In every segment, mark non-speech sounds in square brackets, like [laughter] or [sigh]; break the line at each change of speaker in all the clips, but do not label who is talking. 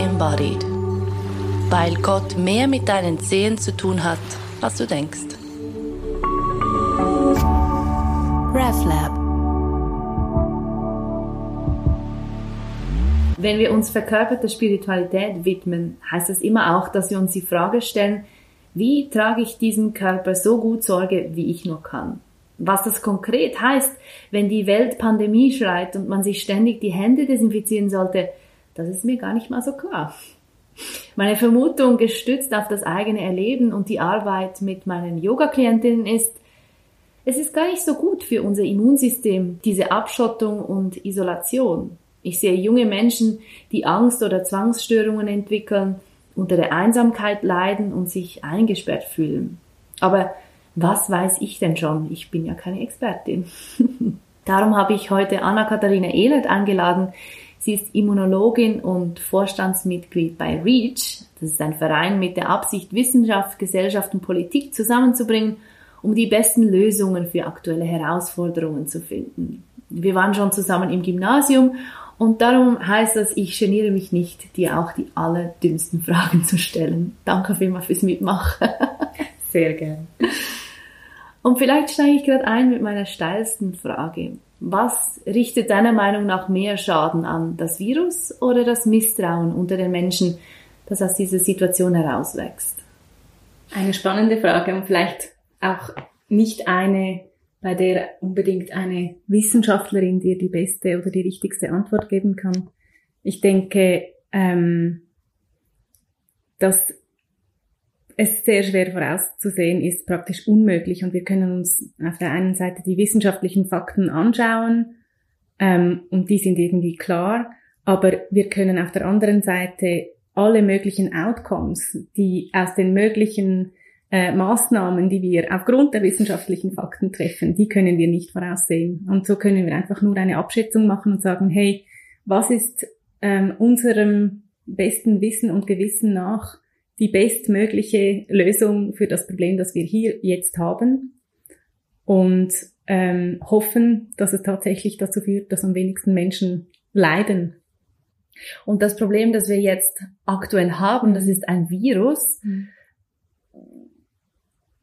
embodied. Weil Gott mehr mit deinen Zehen zu tun hat, als du denkst. RefLab
Wenn wir uns verkörperter Spiritualität widmen, heißt das immer auch, dass wir uns die Frage stellen, wie trage ich diesem Körper so gut Sorge, wie ich nur kann? Was das konkret heißt, wenn die Welt Pandemie schreit und man sich ständig die Hände desinfizieren sollte, das ist mir gar nicht mal so klar. Meine Vermutung, gestützt auf das eigene Erleben und die Arbeit mit meinen Yoga-Klientinnen ist, es ist gar nicht so gut für unser Immunsystem, diese Abschottung und Isolation. Ich sehe junge Menschen, die Angst oder Zwangsstörungen entwickeln, unter der Einsamkeit leiden und sich eingesperrt fühlen. Aber was weiß ich denn schon? Ich bin ja keine Expertin. [laughs] Darum habe ich heute Anna-Katharina Ehlert eingeladen. Sie ist Immunologin und Vorstandsmitglied bei REACH. Das ist ein Verein mit der Absicht, Wissenschaft, Gesellschaft und Politik zusammenzubringen, um die besten Lösungen für aktuelle Herausforderungen zu finden. Wir waren schon zusammen im Gymnasium und darum heißt das, ich geniere mich nicht, dir auch die allerdünnsten Fragen zu stellen. Danke vielmals fürs Mitmachen.
Sehr gern.
Und vielleicht steige ich gerade ein mit meiner steilsten Frage. Was richtet deiner Meinung nach mehr Schaden an? Das Virus oder das Misstrauen unter den Menschen, das aus dieser Situation herauswächst?
Eine spannende Frage und vielleicht auch nicht eine, bei der unbedingt eine Wissenschaftlerin dir die beste oder die richtigste Antwort geben kann. Ich denke, ähm, dass es sehr schwer vorauszusehen ist, praktisch unmöglich. Und wir können uns auf der einen Seite die wissenschaftlichen Fakten anschauen ähm, und die sind irgendwie klar, aber wir können auf der anderen Seite alle möglichen Outcomes, die aus den möglichen äh, Maßnahmen, die wir aufgrund der wissenschaftlichen Fakten treffen, die können wir nicht voraussehen. Und so können wir einfach nur eine Abschätzung machen und sagen, hey, was ist ähm, unserem besten Wissen und Gewissen nach die bestmögliche Lösung für das Problem, das wir hier jetzt haben und ähm, hoffen, dass es tatsächlich dazu führt, dass am wenigsten Menschen leiden.
Und das Problem, das wir jetzt aktuell haben, das ist ein Virus. Mhm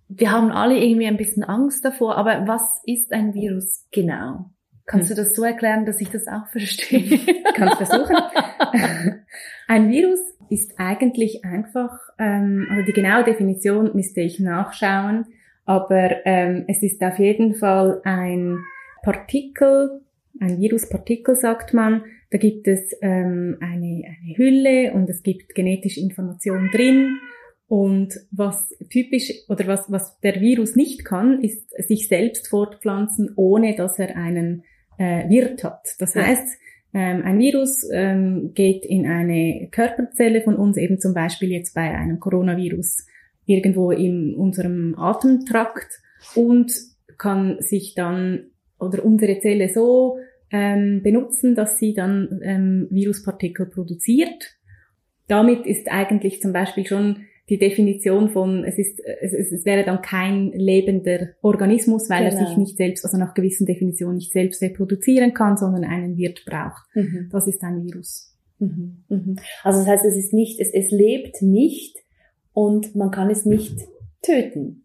wir haben alle irgendwie ein bisschen Angst davor, aber was ist ein Virus genau? Kannst du das so erklären, dass ich das auch verstehe?
Kannst versuchen. [laughs] ein Virus ist eigentlich einfach, ähm, also die genaue Definition müsste ich nachschauen, aber ähm, es ist auf jeden Fall ein Partikel, ein Viruspartikel sagt man. Da gibt es ähm, eine, eine Hülle und es gibt genetische Information drin und was typisch oder was, was der Virus nicht kann, ist sich selbst fortpflanzen, ohne dass er einen äh, Wirt hat. Das heißt, ähm, ein Virus ähm, geht in eine Körperzelle von uns, eben zum Beispiel jetzt bei einem Coronavirus, irgendwo in unserem Atemtrakt und kann sich dann oder unsere Zelle so ähm, benutzen, dass sie dann ähm, Viruspartikel produziert. Damit ist eigentlich zum Beispiel schon die Definition von, es ist, es, es wäre dann kein lebender Organismus, weil genau. er sich nicht selbst, also nach gewissen Definitionen nicht selbst reproduzieren kann, sondern einen Wirt braucht. Mhm. Das ist ein Virus.
Mhm. Mhm. Also das heißt, es ist nicht, es, es lebt nicht und man kann es nicht töten.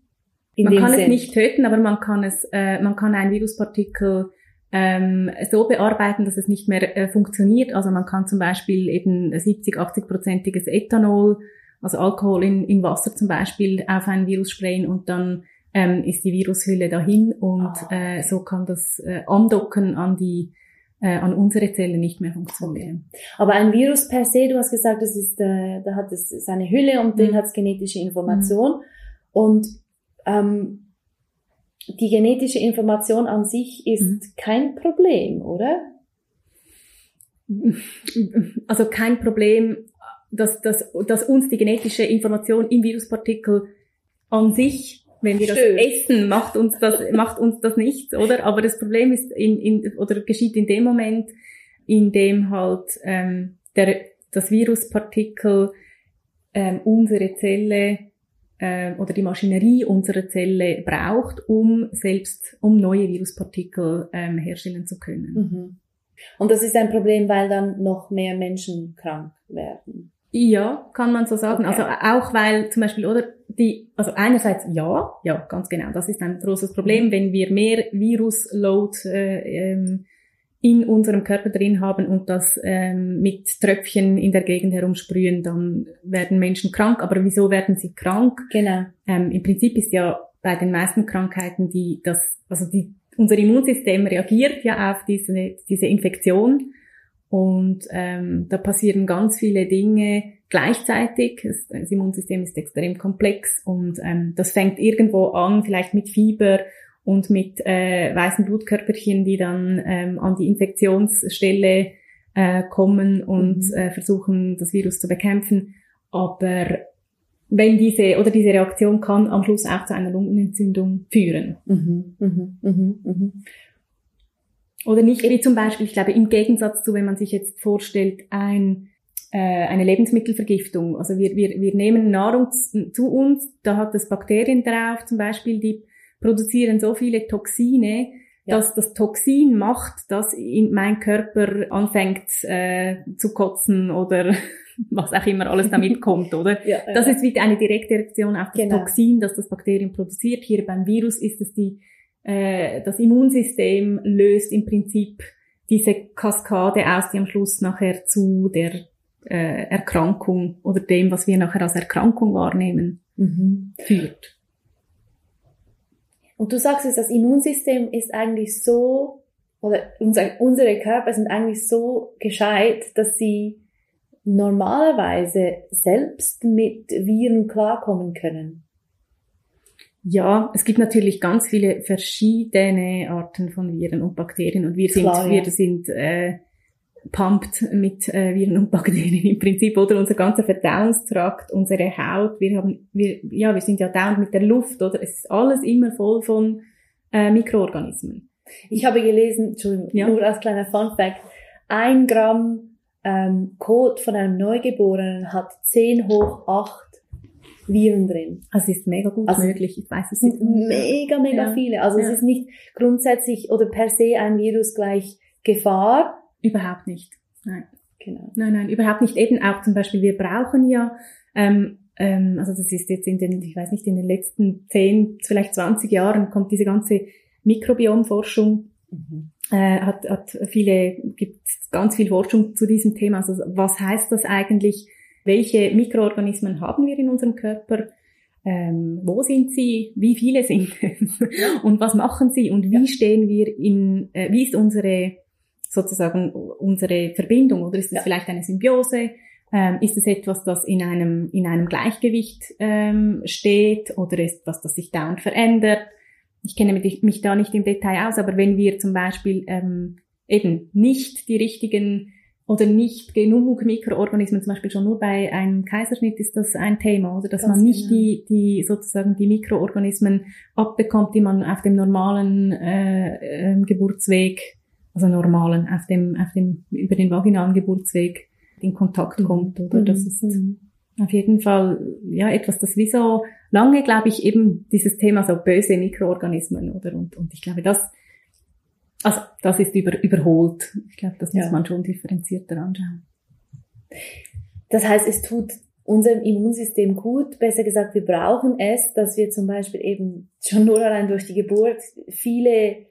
man kann Sinn. es nicht töten, aber man kann es, äh, man kann ein Viruspartikel ähm, so bearbeiten, dass es nicht mehr äh, funktioniert. Also man kann zum Beispiel eben 70, 80-prozentiges Ethanol also Alkohol in, in Wasser zum Beispiel auf ein Virus sprayen und dann ähm, ist die Virushülle dahin und ah. äh, so kann das äh, andocken an die äh, an unsere Zellen nicht mehr funktionieren.
Okay. Aber ein Virus per se, du hast gesagt, das ist, äh, da hat es seine Hülle und mhm. den hat es genetische Information mhm. und ähm, die genetische Information an sich ist mhm. kein Problem, oder?
Also kein Problem dass, dass, dass uns die genetische Information im Viruspartikel an sich, wenn wir Schön. das essen, macht uns das, macht uns das nichts, oder? Aber das Problem ist in, in, oder geschieht in dem Moment, in dem halt ähm, der, das Viruspartikel ähm, unsere Zelle äh, oder die Maschinerie unserer Zelle braucht, um selbst, um neue Viruspartikel ähm, herstellen zu können.
Mhm. Und das ist ein Problem, weil dann noch mehr Menschen krank werden.
Ja, kann man so sagen. Okay. Also auch weil zum Beispiel, oder die, also einerseits ja, ja, ganz genau, das ist ein großes Problem, wenn wir mehr Virusload äh, ähm, in unserem Körper drin haben und das ähm, mit Tröpfchen in der Gegend herumsprühen, dann werden Menschen krank. Aber wieso werden sie krank?
Genau.
Ähm, Im Prinzip ist ja bei den meisten Krankheiten die, das, also die, unser Immunsystem reagiert ja auf diese, diese Infektion und ähm, da passieren ganz viele Dinge gleichzeitig. Das Immunsystem ist extrem komplex und ähm, das fängt irgendwo an, vielleicht mit Fieber und mit äh, weißen Blutkörperchen, die dann ähm, an die Infektionsstelle äh, kommen und mhm. äh, versuchen, das Virus zu bekämpfen. Aber wenn diese oder diese Reaktion kann am Schluss auch zu einer Lungenentzündung führen. Mhm, mhm, mhm, mhm. Oder nicht wie zum Beispiel, ich glaube, im Gegensatz zu, wenn man sich jetzt vorstellt, ein, äh, eine Lebensmittelvergiftung. Also wir, wir, wir nehmen Nahrung zu uns, da hat es Bakterien drauf, zum Beispiel, die produzieren so viele Toxine, ja. dass das Toxin macht, dass in mein Körper anfängt äh, zu kotzen oder [laughs] was auch immer alles damit [laughs] kommt, oder? Ja, das ist wie eine direkte Reaktion auf das genau. Toxin, das das Bakterium produziert. Hier beim Virus ist es die äh, das Immunsystem löst im Prinzip diese Kaskade aus, die am Schluss nachher zu der äh, Erkrankung oder dem, was wir nachher als Erkrankung wahrnehmen, mhm. führt.
Und du sagst es, das Immunsystem ist eigentlich so, oder unser, unsere Körper sind eigentlich so gescheit, dass sie normalerweise selbst mit Viren klarkommen können.
Ja, es gibt natürlich ganz viele verschiedene Arten von Viren und Bakterien und wir sind, Klar, ja. wir sind äh, pumped mit äh, Viren und Bakterien [laughs] im Prinzip oder unser ganzer Verdauungstrakt, unsere Haut, wir haben, wir, ja, wir sind ja dauernd mit der Luft oder es ist alles immer voll von äh, Mikroorganismen.
Ich habe gelesen, Entschuldigung, ja. nur als kleiner Fun Fact, ein Gramm ähm, Kot von einem Neugeborenen hat 10 hoch 8 Viren drin.
Also es ist mega gut also möglich, ich weiß es
nicht. Mega, mega ja. viele. Also ja. es ist nicht grundsätzlich oder per se ein Virus gleich Gefahr.
Überhaupt nicht. Nein. Genau. Nein, nein, überhaupt nicht. Eben auch zum Beispiel, wir brauchen ja, ähm, ähm, also das ist jetzt in den, ich weiß nicht, in den letzten 10, vielleicht 20 Jahren kommt diese ganze Mikrobiomforschung, mhm. äh, hat, hat viele, gibt ganz viel Forschung zu diesem Thema. Also was heißt das eigentlich? Welche Mikroorganismen haben wir in unserem Körper, ähm, wo sind sie, wie viele sind [laughs] es? Und was machen sie? Und wie stehen wir in, äh, wie ist unsere sozusagen unsere Verbindung? Oder ist es ja. vielleicht eine Symbiose? Ähm, ist es etwas, das in einem, in einem Gleichgewicht ähm, steht? Oder ist was, das sich dauernd verändert? Ich kenne mich, mich da nicht im Detail aus, aber wenn wir zum Beispiel ähm, eben nicht die richtigen oder nicht genug Mikroorganismen, zum Beispiel schon nur bei einem Kaiserschnitt ist das ein Thema, oder dass Ganz man nicht genau. die, die sozusagen die Mikroorganismen abbekommt, die man auf dem normalen äh, äh, Geburtsweg, also normalen, auf dem, auf dem über den vaginalen Geburtsweg in Kontakt mhm. kommt, oder mhm. das ist mhm. auf jeden Fall ja etwas, das wie so lange, glaube ich, eben dieses Thema so böse Mikroorganismen, oder und und ich glaube, das also das ist über, überholt. Ich glaube, das muss ja. man schon differenzierter anschauen.
Das heißt, es tut unserem Immunsystem gut, besser gesagt, wir brauchen es, dass wir zum Beispiel eben schon nur allein durch die Geburt viele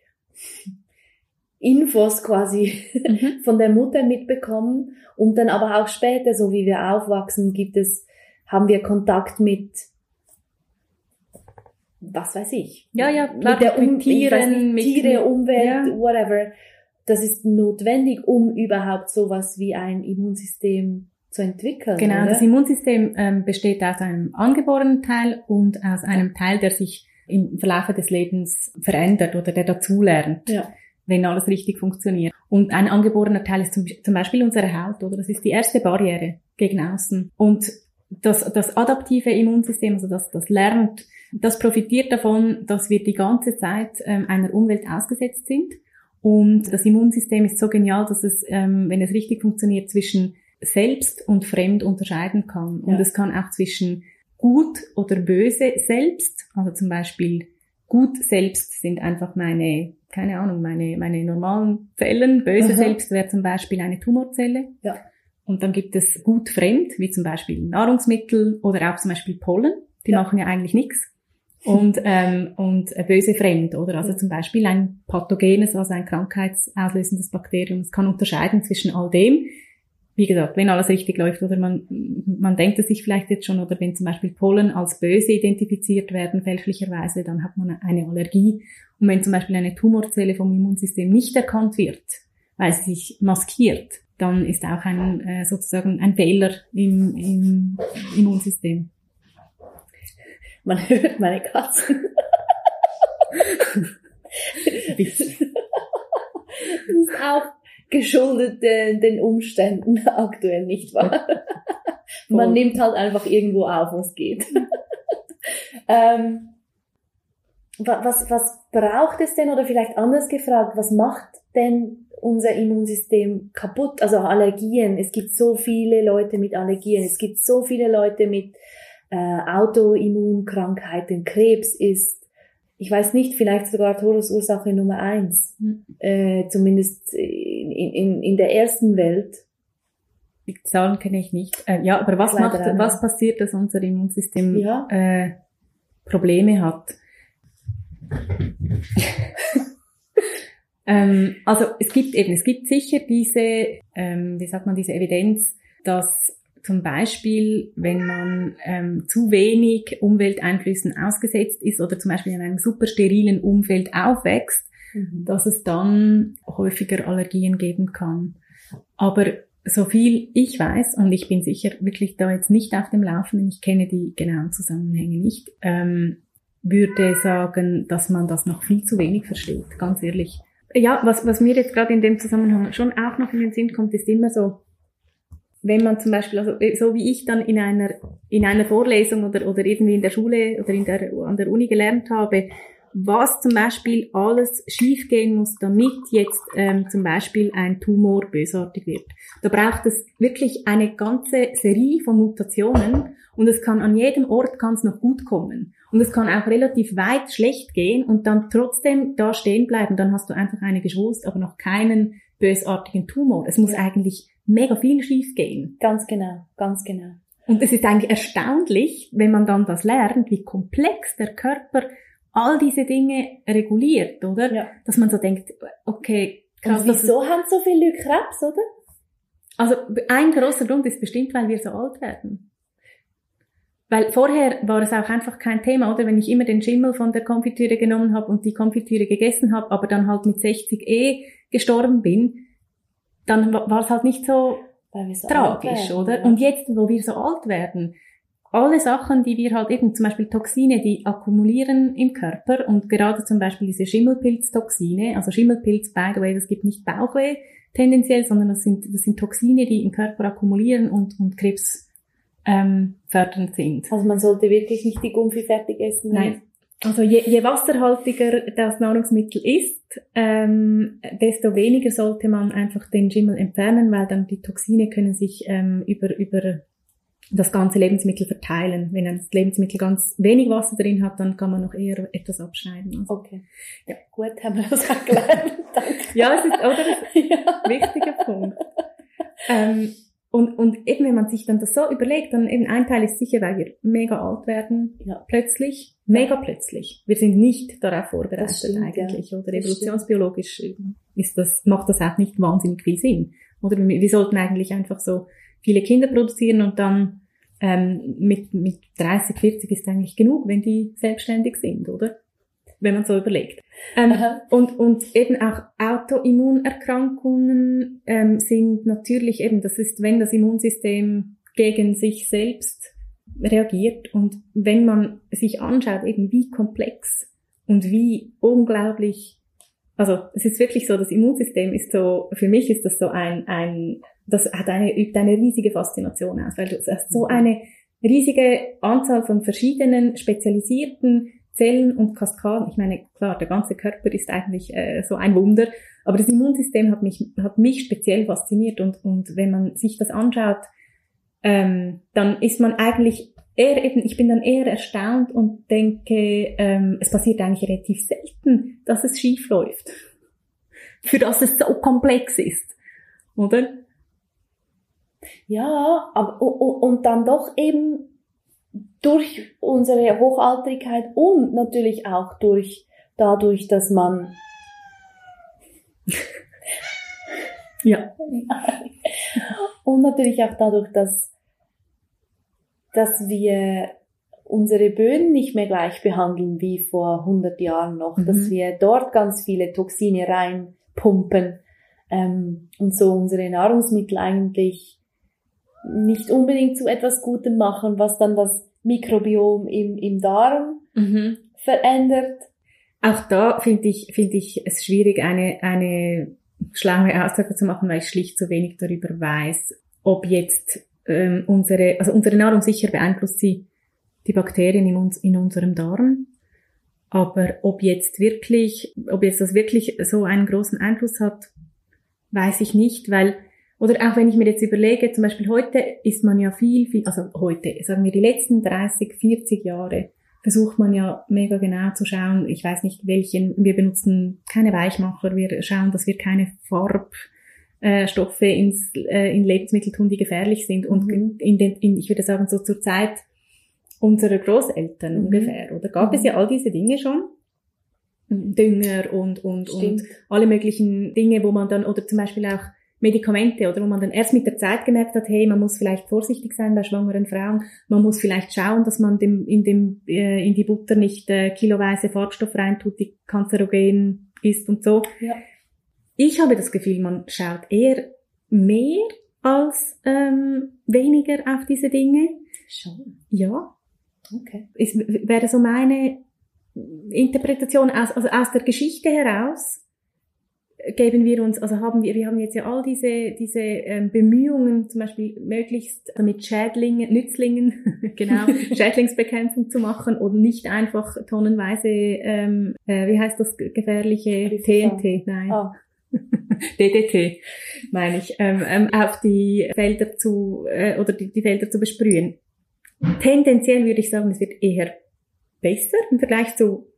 Infos quasi mhm. von der Mutter mitbekommen und dann aber auch später, so wie wir aufwachsen, gibt es, haben wir Kontakt mit was weiß ich.
Ja, ja,
klar, mit der um Tieren, mit Tiere, Umwelt, ja. whatever. Das ist notwendig, um überhaupt sowas wie ein Immunsystem zu entwickeln.
Genau,
oder?
das Immunsystem ähm, besteht aus einem angeborenen Teil und aus einem Teil, der sich im Verlauf des Lebens verändert oder der dazulernt. Ja. wenn alles richtig funktioniert. Und ein angeborener Teil ist zum, zum Beispiel unsere Haut, oder? Das ist die erste Barriere gegen außen. Und das, das adaptive Immunsystem, also das, das lernt, das profitiert davon, dass wir die ganze Zeit ähm, einer Umwelt ausgesetzt sind. Und das Immunsystem ist so genial, dass es, ähm, wenn es richtig funktioniert, zwischen selbst und fremd unterscheiden kann. Und ja. es kann auch zwischen gut oder böse selbst, also zum Beispiel gut selbst sind einfach meine, keine Ahnung, meine, meine normalen Zellen. Böse Aha. selbst wäre zum Beispiel eine Tumorzelle. Ja. Und dann gibt es gut fremd, wie zum Beispiel Nahrungsmittel oder auch zum Beispiel Pollen. Die ja. machen ja eigentlich nichts. Und, ähm, und böse fremd, oder? Also zum Beispiel ein pathogenes, also ein krankheitsauslösendes Bakterium. Es kann unterscheiden zwischen all dem, wie gesagt, wenn alles richtig läuft oder man, man denkt es sich vielleicht jetzt schon oder wenn zum Beispiel Pollen als böse identifiziert werden, fälschlicherweise, dann hat man eine Allergie. Und wenn zum Beispiel eine Tumorzelle vom Immunsystem nicht erkannt wird, weil sie sich maskiert, dann ist auch ein, äh, sozusagen ein Fehler im, im Immunsystem.
Man hört meine Katzen. das ist auch geschuldet den, den Umständen aktuell, nicht wahr? Man nimmt halt einfach irgendwo auf, wo es geht. ähm, was, was braucht es denn, oder vielleicht anders gefragt, was macht denn unser Immunsystem kaputt? Also Allergien. Es gibt so viele Leute mit Allergien. Es gibt so viele Leute mit äh, Autoimmunkrankheiten. Krebs ist ich weiß nicht, vielleicht sogar Todesursache Nummer eins, mhm. äh, zumindest in, in, in der ersten Welt.
Die Zahlen kenne ich nicht. Äh, ja, aber was macht, was passiert, dass unser Immunsystem ja. äh, Probleme hat? [laughs] ähm, also es gibt eben, es gibt sicher diese, ähm, wie sagt man, diese Evidenz, dass zum Beispiel, wenn man ähm, zu wenig Umwelteinflüssen ausgesetzt ist oder zum Beispiel in einem super sterilen Umfeld aufwächst, mhm. dass es dann häufiger Allergien geben kann. Aber so viel ich weiß, und ich bin sicher wirklich da jetzt nicht auf dem Laufenden, ich kenne die genauen Zusammenhänge nicht, ähm, würde sagen, dass man das noch viel zu wenig versteht, ganz ehrlich. Ja, was, was mir jetzt gerade in dem Zusammenhang schon auch noch in den Sinn kommt, ist immer so, wenn man zum Beispiel, also äh, so wie ich dann in einer, in einer Vorlesung oder, oder irgendwie in der Schule oder in der, an der Uni gelernt habe, was zum Beispiel alles schiefgehen muss, damit jetzt ähm, zum Beispiel ein Tumor bösartig wird. Da braucht es wirklich eine ganze Serie von Mutationen und es kann an jedem Ort kann es noch gut kommen. Und es kann auch relativ weit schlecht gehen und dann trotzdem da stehen bleiben. Dann hast du einfach eine Geschwulst, aber noch keinen bösartigen Tumor. Es muss eigentlich mega viel schief gehen.
Ganz genau, ganz genau.
Und es ist eigentlich erstaunlich, wenn man dann das lernt, wie komplex der Körper all diese Dinge reguliert, oder? Ja. Dass man so denkt, okay,
krass. Und wieso haben so viele Leute Krebs, oder?
Also ein großer Grund ist bestimmt, weil wir so alt werden. Weil vorher war es auch einfach kein Thema, oder? Wenn ich immer den Schimmel von der Konfitüre genommen habe und die Konfitüre gegessen habe, aber dann halt mit 60 eh gestorben bin, dann war es halt nicht so, so tragisch, oder? Ja. Und jetzt, wo wir so alt werden, alle Sachen, die wir halt eben, zum Beispiel Toxine, die akkumulieren im Körper und gerade zum Beispiel diese Schimmelpilztoxine, also Schimmelpilz, by the way, das gibt nicht Bauchweh tendenziell, sondern das sind, das sind Toxine, die im Körper akkumulieren und, und Krebs ähm, fördernd sind.
Also man sollte wirklich nicht die Gumpfi fertig essen.
Nein, also je, je wasserhaltiger das Nahrungsmittel ist, ähm, desto weniger sollte man einfach den Schimmel entfernen, weil dann die Toxine können sich ähm, über, über das ganze Lebensmittel verteilen. Wenn ein Lebensmittel ganz wenig Wasser drin hat, dann kann man noch eher etwas abschneiden.
Also, okay. Ja, gut, haben wir das auch gelernt.
ja, es ist, oder? [laughs] ja. Wichtiger Punkt. Ähm, und, und eben, wenn man sich dann das so überlegt, dann eben ein Teil ist sicher, weil wir mega alt werden, ja. plötzlich, mega plötzlich. Wir sind nicht darauf vorbereitet stimmt, eigentlich, ja. oder evolutionsbiologisch ist das, macht das auch nicht wahnsinnig viel Sinn. Oder wir, wir sollten eigentlich einfach so viele Kinder produzieren und dann ähm, mit, mit 30, 40 ist eigentlich genug, wenn die selbstständig sind, oder? wenn man so überlegt. Ähm, und, und eben auch Autoimmunerkrankungen ähm, sind natürlich eben, das ist, wenn das Immunsystem gegen sich selbst reagiert und wenn man sich anschaut, eben wie komplex und wie unglaublich, also es ist wirklich so, das Immunsystem ist so, für mich ist das so ein, ein das hat eine, übt eine riesige Faszination aus, weil du hast so eine riesige Anzahl von verschiedenen spezialisierten Zellen und Kaskaden. Ich meine, klar, der ganze Körper ist eigentlich äh, so ein Wunder, aber das Immunsystem hat mich, hat mich speziell fasziniert und, und wenn man sich das anschaut, ähm, dann ist man eigentlich eher eben, ich bin dann eher erstaunt und denke, ähm, es passiert eigentlich relativ selten, dass es schief läuft. [laughs] Für das es so komplex ist. Oder?
Ja, aber und dann doch eben durch unsere Hochaltrigkeit und natürlich auch durch dadurch, dass man [laughs] ja und natürlich auch dadurch, dass dass wir unsere Böden nicht mehr gleich behandeln wie vor 100 Jahren noch, mhm. dass wir dort ganz viele Toxine reinpumpen ähm, und so unsere Nahrungsmittel eigentlich nicht unbedingt zu etwas Gutem machen, was dann das Mikrobiom im, im Darm mhm. verändert.
Auch da finde ich, finde ich es schwierig, eine, eine schlaue Aussage zu machen, weil ich schlicht zu wenig darüber weiß, ob jetzt ähm, unsere, also unsere Nahrung sicher beeinflusst sie die Bakterien in, uns, in unserem Darm. Aber ob jetzt wirklich, ob jetzt das wirklich so einen großen Einfluss hat, weiß ich nicht, weil, oder auch wenn ich mir jetzt überlege, zum Beispiel heute ist man ja viel, viel, also heute, sagen wir die letzten 30, 40 Jahre, versucht man ja mega genau zu schauen, ich weiß nicht welchen, wir benutzen keine Weichmacher, wir schauen, dass wir keine Farbstoffe ins, äh, in Lebensmittel tun, die gefährlich sind. Und mhm. in den, in, ich würde sagen, so zur Zeit unserer Großeltern mhm. ungefähr, oder gab mhm. es ja all diese Dinge schon? Dünger und, und, und alle möglichen Dinge, wo man dann, oder zum Beispiel auch Medikamente, oder wo man dann erst mit der Zeit gemerkt hat, hey, man muss vielleicht vorsichtig sein bei schwangeren Frauen, man muss vielleicht schauen, dass man dem, in, dem, äh, in die Butter nicht äh, kiloweise Farbstoff reintut, die kanzerogen ist und so. Ja. Ich habe das Gefühl, man schaut eher mehr als ähm, weniger auf diese Dinge.
Schon.
Ja. Okay. Es wäre so meine Interpretation aus, also aus der Geschichte heraus geben wir uns, also haben wir, wir haben jetzt ja all diese, diese ähm, Bemühungen, zum Beispiel möglichst mit Schädlingen, Nützlingen, [laughs] genau, [laughs] Schädlingsbekämpfung zu machen und nicht einfach tonnenweise, ähm, äh, wie heißt das gefährliche TNT, nein. [laughs] Oh. DDT, meine ich, ähm, ähm, auf die Felder zu, äh, oder die, die Felder zu besprühen. Tendenziell würde ich sagen, es wird eher besser im Vergleich zu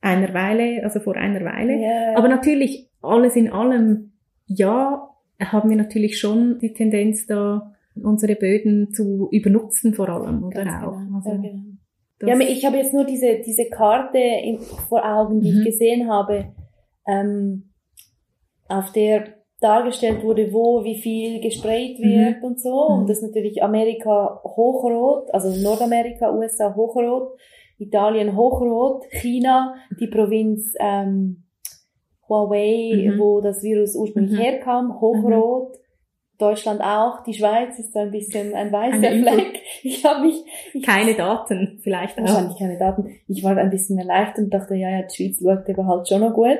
einer Weile, also vor einer Weile. Yeah. Aber natürlich, alles in allem, ja, haben wir natürlich schon die Tendenz da, unsere Böden zu übernutzen vor allem, oder Ganz auch. Genau. Also, ja,
genau. ja, ich habe jetzt nur diese, diese Karte in, vor Augen, die mhm. ich gesehen habe, ähm, auf der dargestellt wurde, wo wie viel gesprayt mhm. wird mhm. und so. Und mhm. das ist natürlich Amerika hochrot, also Nordamerika, USA hochrot, Italien hochrot, China, die Provinz ähm, Huawei, mhm. wo das Virus ursprünglich mhm. herkam, hochrot. Deutschland auch, die Schweiz ist so ein bisschen ein weißer Fleck. [laughs] Ich habe mich
ich keine Daten, vielleicht
auch. Wahrscheinlich keine Daten. Ich war ein bisschen erleichtert und dachte, ja, ja, die Schweiz schaut aber halt schon noch gut.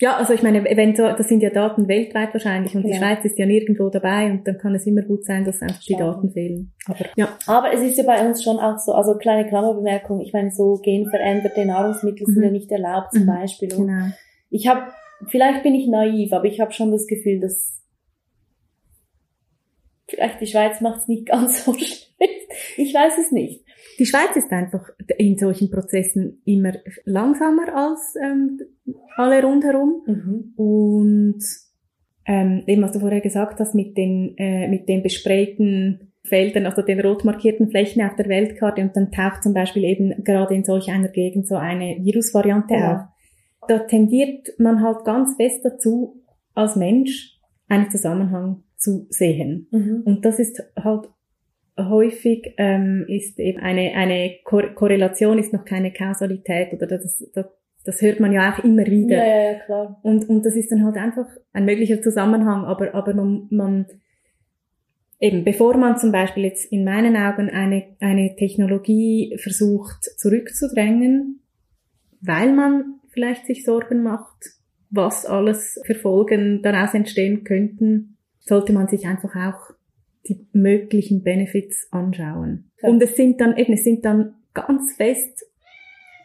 Ja, also ich meine, wenn so, das sind ja Daten weltweit wahrscheinlich und ja. die Schweiz ist ja nirgendwo dabei und dann kann es immer gut sein, dass einfach die Daten fehlen.
Aber, ja. Aber es ist ja bei uns schon auch so, also kleine Klammerbemerkung, ich meine, so genveränderte Nahrungsmittel mhm. sind ja nicht erlaubt zum mhm. Beispiel. Und genau. Ich habe, vielleicht bin ich naiv, aber ich habe schon das Gefühl, dass vielleicht die Schweiz macht es nicht [laughs] ganz so schlecht. Ich weiß es nicht.
Die Schweiz ist einfach in solchen Prozessen immer langsamer als ähm, alle rundherum. Mhm. Und ähm, eben, was du vorher gesagt hast, mit den, äh, mit den besprayten Feldern, also den rot markierten Flächen auf der Weltkarte und dann taucht zum Beispiel eben gerade in solch einer Gegend so eine Virusvariante ja. auf. Da tendiert man halt ganz fest dazu, als Mensch einen Zusammenhang zu sehen. Mhm. Und das ist halt häufig ähm, ist eben eine, eine Kor Korrelation ist noch keine Kausalität oder das, das, das hört man ja auch immer wieder.
Ja, ja, ja, klar.
Und, und das ist dann halt einfach ein möglicher Zusammenhang, aber, aber man, man eben, bevor man zum Beispiel jetzt in meinen Augen eine, eine Technologie versucht zurückzudrängen, weil man vielleicht sich Sorgen macht, was alles für Folgen daraus entstehen könnten, sollte man sich einfach auch die möglichen Benefits anschauen. Ja. Und es sind dann eben, es sind dann ganz fest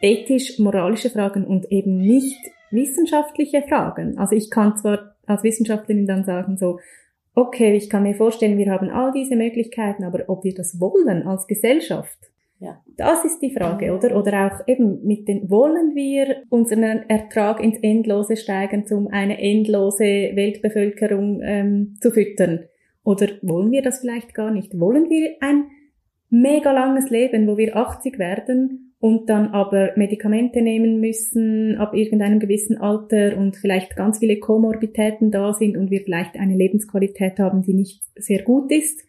ethisch-moralische Fragen und eben nicht wissenschaftliche Fragen. Also ich kann zwar als Wissenschaftlerin dann sagen so, okay, ich kann mir vorstellen, wir haben all diese Möglichkeiten, aber ob wir das wollen als Gesellschaft, ja. das ist die Frage, oder? Oder auch eben mit den, wollen wir unseren Ertrag ins Endlose steigern, um eine endlose Weltbevölkerung ähm, zu füttern? Oder wollen wir das vielleicht gar nicht? Wollen wir ein mega langes Leben, wo wir 80 werden und dann aber Medikamente nehmen müssen ab irgendeinem gewissen Alter und vielleicht ganz viele Komorbitäten da sind und wir vielleicht eine Lebensqualität haben, die nicht sehr gut ist?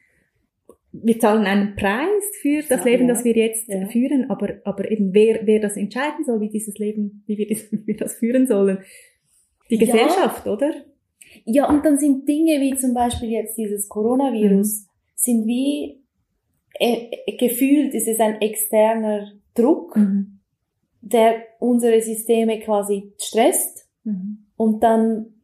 wir zahlen einen Preis für das ja, Leben, ja. das wir jetzt ja. führen, aber, aber eben wer, wer das entscheiden soll, wie dieses Leben, wie wir, das, [laughs] wie wir das führen sollen. Die Gesellschaft, oder?
Ja, und dann sind Dinge wie zum Beispiel jetzt dieses Coronavirus, mhm. sind wie äh, gefühlt ist es ein externer Druck, mhm. der unsere Systeme quasi stresst mhm. und dann,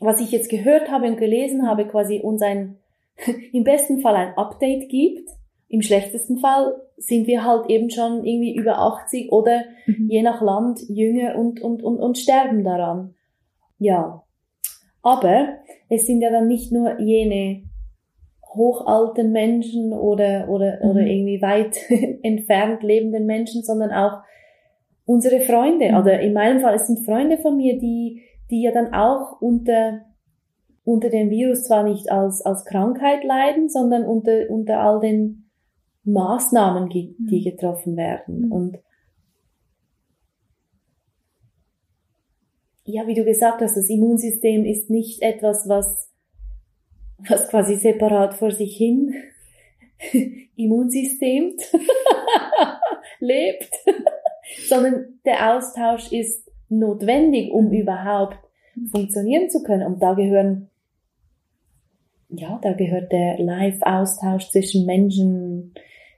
was ich jetzt gehört habe und gelesen habe, quasi uns ein [laughs] im besten Fall ein Update gibt. Im schlechtesten Fall sind wir halt eben schon irgendwie über 80 oder mhm. je nach Land jünger und, und, und, und sterben daran. Ja. Aber es sind ja dann nicht nur jene hochalten Menschen oder, oder, mhm. oder irgendwie weit [laughs] entfernt lebenden Menschen, sondern auch unsere Freunde. Mhm. Oder in meinem Fall, es sind Freunde von mir, die, die ja dann auch unter unter dem Virus zwar nicht als, als Krankheit leiden, sondern unter, unter all den Maßnahmen, die mhm. getroffen werden. Mhm. Und ja, wie du gesagt hast, das Immunsystem ist nicht etwas, was, was quasi separat vor sich hin [laughs] Immunsystem [laughs] lebt, sondern der Austausch ist notwendig, um überhaupt funktionieren zu können. Und da gehören ja, da gehört der Live-Austausch zwischen Menschen,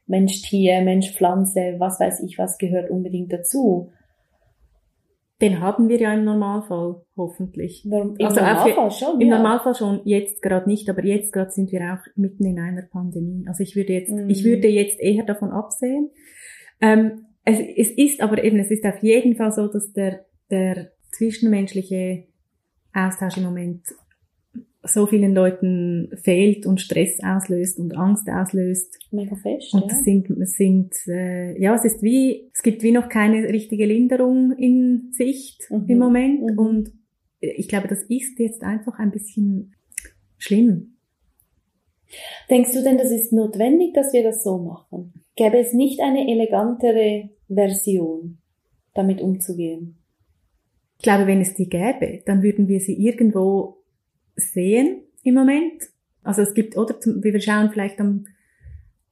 Mensch-Tier, Mensch-Pflanze, was weiß ich, was gehört unbedingt dazu.
Den haben wir ja im Normalfall, hoffentlich.
Im also Normalfall schon.
Im
ja.
Normalfall schon, jetzt gerade nicht, aber jetzt gerade sind wir auch mitten in einer Pandemie. Also ich würde jetzt, mm. ich würde jetzt eher davon absehen. Ähm, es, es ist aber eben, es ist auf jeden Fall so, dass der, der zwischenmenschliche Austausch im Moment so vielen Leuten fehlt und Stress auslöst und Angst auslöst.
Mega fest.
Und ja. sind, sind äh, ja, es ist wie, es gibt wie noch keine richtige Linderung in Sicht mhm. im Moment. Mhm. Und ich glaube, das ist jetzt einfach ein bisschen schlimm.
Denkst du denn, das ist notwendig, dass wir das so machen? Gäbe es nicht eine elegantere Version, damit umzugehen?
Ich glaube, wenn es die gäbe, dann würden wir sie irgendwo sehen im Moment. Also es gibt, oder wir schauen vielleicht am,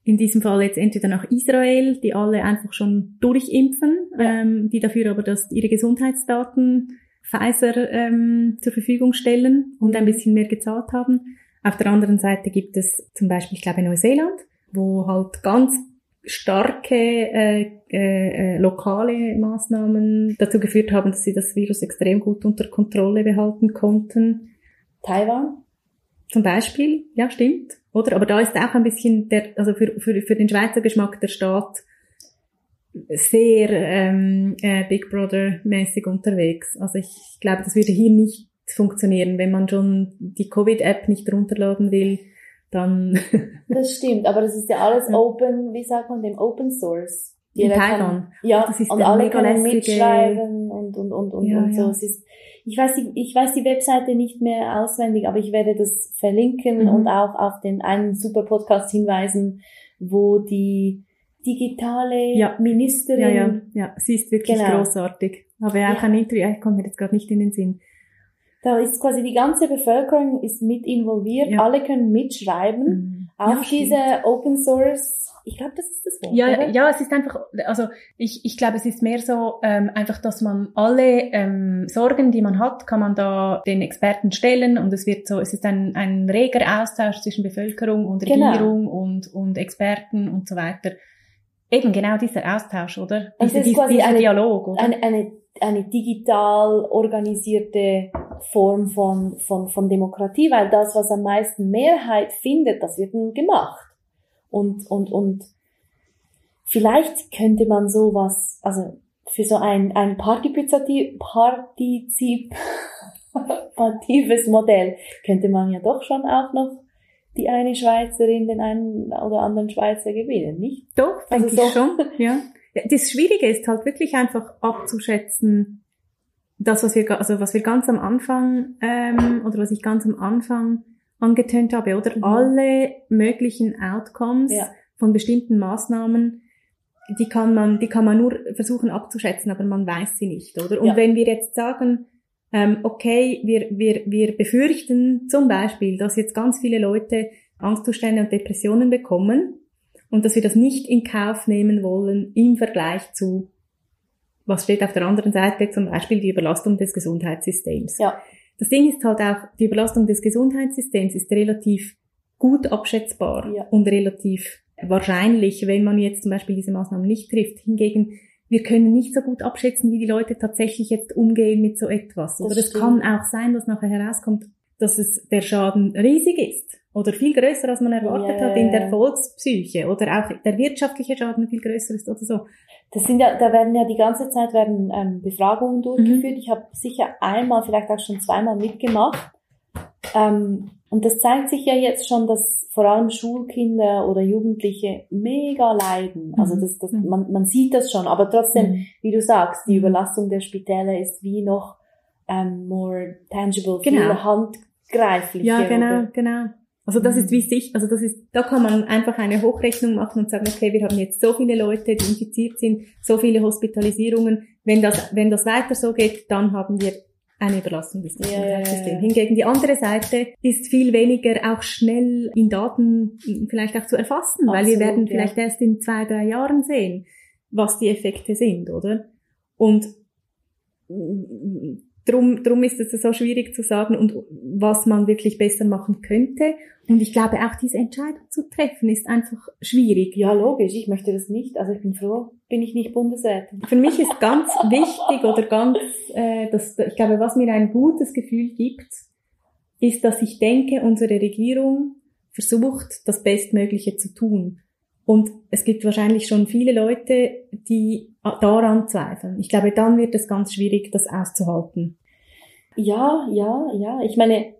in diesem Fall jetzt entweder nach Israel, die alle einfach schon durchimpfen, ja. ähm, die dafür aber dass ihre Gesundheitsdaten Pfizer ähm, zur Verfügung stellen und ein bisschen mehr gezahlt haben. Auf der anderen Seite gibt es zum Beispiel, ich glaube, Neuseeland, wo halt ganz starke äh, äh, äh, lokale Maßnahmen dazu geführt haben, dass sie das Virus extrem gut unter Kontrolle behalten konnten.
Taiwan?
Zum Beispiel, ja, stimmt. Oder? Aber da ist auch ein bisschen der, also für, für, für den Schweizer Geschmack der Staat sehr ähm, äh, Big Brother-mäßig unterwegs. Also ich glaube, das würde hier nicht funktionieren, wenn man schon die Covid-App nicht runterladen will, dann. [laughs]
das stimmt, aber das ist ja alles Open, wie sagt man dem Open Source.
Jeder In Taiwan. Kann,
ja, das ist und alle können mitschreiben und und und und, ja, und so. Ja. Es ist ich weiß die, ich weiß die Webseite nicht mehr auswendig, aber ich werde das verlinken mhm. und auch auf den einen super Podcast hinweisen, wo die digitale ja. Ministerin.
Ja, ja, ja, sie ist wirklich genau. großartig. Aber ja, auch ein Interview, ich komme mir jetzt gerade nicht in den Sinn.
Da ist quasi die ganze Bevölkerung ist mit involviert, ja. alle können mitschreiben mhm. auf ja, diese Open Source ich glaube, das ist das Wort.
Ja, oder? ja, es ist einfach, also ich, ich glaube, es ist mehr so ähm, einfach, dass man alle ähm, Sorgen, die man hat, kann man da den Experten stellen und es wird so, es ist ein, ein reger Austausch zwischen Bevölkerung und genau. Regierung genau. und, und Experten und so weiter. Eben genau dieser Austausch, oder?
Diese, es ist quasi eine, Dialog, oder? Eine, eine, eine digital organisierte Form von, von, von Demokratie, weil das, was am meisten Mehrheit findet, das wird gemacht und, und, und vielleicht könnte man sowas, also für so ein, ein partizipativ, partizipatives Modell könnte man ja doch schon auch noch die eine Schweizerin den einen oder anderen Schweizer gewinnen, nicht?
Doch, also denke so. ich schon, [laughs] ja. Das Schwierige ist halt wirklich einfach abzuschätzen, das, was wir, also was wir ganz am Anfang, ähm, oder was ich ganz am Anfang angetönt habe, oder?
Mhm.
Alle möglichen Outcomes
Ja.
von bestimmten Maßnahmen, die kann man, die kann man nur versuchen abzuschätzen, aber man weiß sie nicht, oder? Und
Ja.
wenn wir jetzt sagen, ähm, okay, wir, wir, wir befürchten zum Beispiel, dass jetzt ganz viele Leute Angstzustände und Depressionen bekommen und dass wir das nicht in Kauf nehmen wollen im Vergleich zu, was steht auf der anderen Seite, zum Beispiel die Überlastung des Gesundheitssystems.
Ja.
Das Ding ist halt auch, die Überlastung des Gesundheitssystems ist relativ gut abschätzbar
Ja.
und relativ wahrscheinlich, wenn man jetzt zum Beispiel diese Maßnahmen nicht trifft. Hingegen, wir können nicht so gut abschätzen, wie die Leute tatsächlich jetzt umgehen mit so etwas. Oder es kann auch sein, dass nachher herauskommt, dass es der Schaden riesig ist oder viel größer, als man erwartet
Ja,
hat in der. Volkspsyche oder auch der wirtschaftliche Schaden viel größer ist oder so.
Das sind ja, da werden ja die ganze Zeit werden ähm, Befragungen durchgeführt. Ich habe sicher einmal, vielleicht auch schon zweimal mitgemacht. Ähm, und das zeigt sich ja jetzt schon, dass vor allem Schulkinder oder Jugendliche mega leiden. Also
Mhm.
das, das,
Mhm.
man, man sieht das schon, aber trotzdem,
Mhm.
wie du sagst, die
Mhm.
Überlastung der Spitäler ist wie noch ähm, more tangible,
Genau.
viel handgreiflicher.
Ja, genau,
oder?
genau. Also das
Mhm.
ist wie sich, also das ist, da kann man einfach eine Hochrechnung machen und sagen, okay, wir haben jetzt so viele Leute, die infiziert sind, so viele Hospitalisierungen. Wenn das, wenn das weiter so geht, dann haben wir eine Überlastung des Gesundheitssystems.
ja.
Hingegen die andere Seite ist viel weniger auch schnell in Daten vielleicht auch zu erfassen, weil wir
Absolut,
werden
ja.
vielleicht erst in zwei, drei Jahren sehen, was die Effekte sind, oder? Und Drum, drum ist es so schwierig zu sagen und was man wirklich besser machen könnte. Und ich glaube auch diese Entscheidung zu treffen ist einfach schwierig.
Ja, logisch. Ich möchte das nicht. Also ich bin froh, bin ich nicht Bundesrätin.
Für mich ist ganz [laughs] wichtig oder ganz, äh, das, ich glaube, was mir ein gutes Gefühl gibt, ist, dass ich denke, unsere Regierung versucht, das Bestmögliche zu tun. Und es gibt wahrscheinlich schon viele Leute, die daran zweifeln. Ich glaube, dann wird es ganz schwierig, das auszuhalten.
Ja, ja, ja. Ich meine,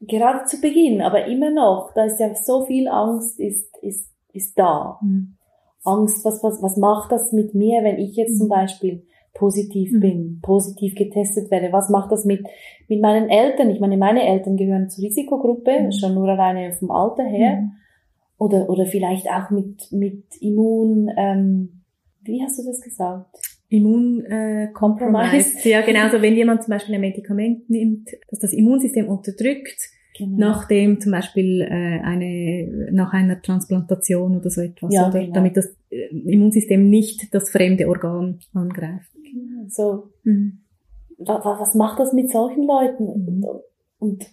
gerade zu Beginn, aber immer noch, da ist ja so viel Angst, ist, ist, ist da.
Mhm.
Angst, was, was, was macht das mit mir, wenn ich jetzt zum
Mhm.
Beispiel positiv
Mhm.
bin, positiv getestet werde? Was macht das mit, mit meinen Eltern? Ich meine, meine Eltern gehören zur Risikogruppe,
Mhm.
schon nur alleine vom Alter her. Oder, oder vielleicht auch mit, mit Immun, ähm, wie hast du das gesagt?
Immuncompromise. Äh, ja, genau. So wenn jemand zum Beispiel ein Medikament nimmt, das das Immunsystem unterdrückt,
Genau.
nachdem zum Beispiel äh, eine nach einer Transplantation oder so etwas,
Ja,
oder
genau.
damit das äh, Immunsystem nicht das fremde Organ angreift.
So,
Mhm.
wa, wa, was macht das mit solchen Leuten?
Mhm.
Und,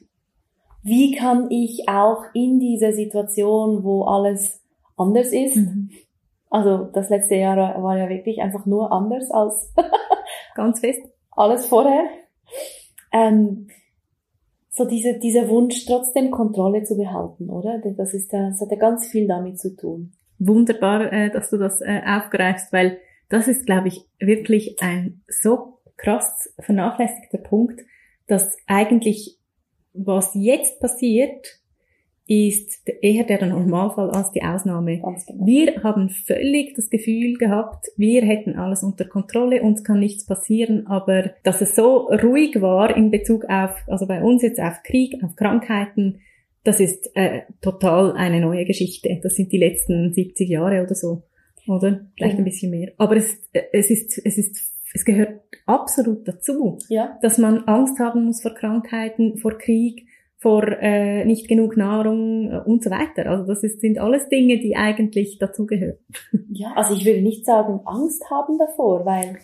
wie kann ich auch in dieser Situation, wo alles anders ist,
Mhm.
also das letzte Jahr war ja wirklich einfach nur anders als [laughs]
Ganz fest.
alles vorher, ähm, so diese, dieser Wunsch trotzdem Kontrolle zu behalten, oder? Das ist ja, das hat ja ganz viel damit zu tun.
Wunderbar, äh, dass du das äh, aufgreifst, weil das ist, glaube ich, wirklich ein so krass vernachlässigter Punkt, dass eigentlich was jetzt passiert, ist eher der Normalfall als die Ausnahme.
Genau.
Wir haben völlig das Gefühl gehabt, wir hätten alles unter Kontrolle, uns kann nichts passieren, aber dass es so ruhig war in Bezug auf, also bei uns jetzt auf Krieg, auf Krankheiten, das ist äh, total eine neue Geschichte. Das sind die letzten 70 Jahre oder so, oder? Vielleicht ein bisschen mehr. Aber es, es ist, es ist, es gehört absolut dazu,
Ja,
dass man Angst haben muss vor Krankheiten, vor Krieg, vor äh, nicht genug Nahrung äh, und so weiter. Also das ist, sind alles Dinge, die eigentlich dazugehören. [laughs]
ja, also ich würde nicht sagen, Angst haben davor, weil